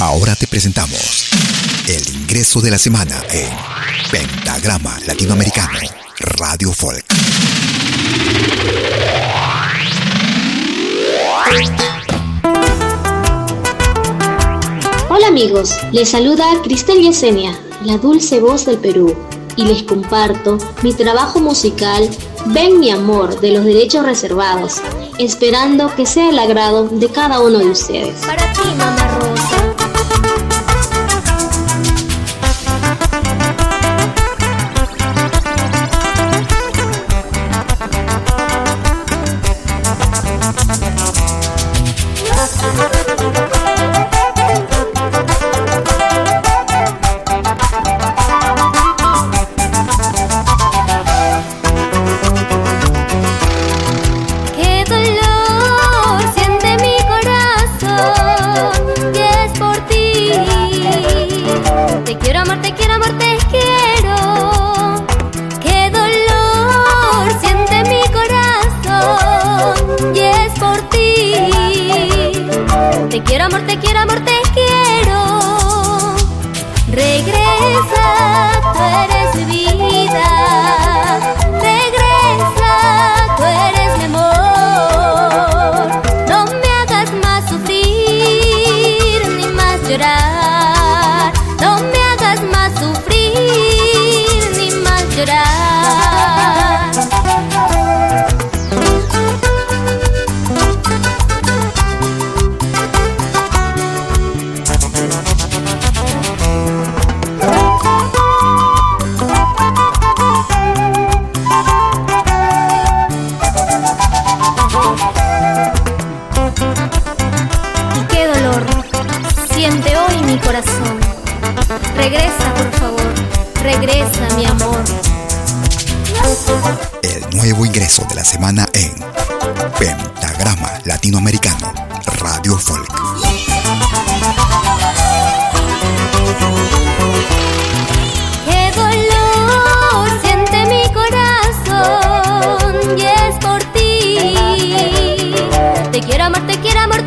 Ahora te presentamos el ingreso de la semana en Pentagrama Latinoamericano Radio Folk. Hola amigos, les saluda Cristel Yesenia, la dulce voz del Perú, y les comparto mi trabajo musical Ven mi amor de los derechos reservados, esperando que sea el agrado de cada uno de ustedes. Para ti, mamá quiero amor, te quiero amor, te quiero. Regresa, tú eres mi vida. Regresa, tú eres mi amor. No me hagas más sufrir ni más llorar. No me hagas más sufrir ni más llorar. Regresa, por favor. Regresa, mi amor. El nuevo ingreso de la semana en Pentagrama Latinoamericano Radio Folk. Qué dolor siente mi corazón y es por ti. Te quiero amor, te quiero amor,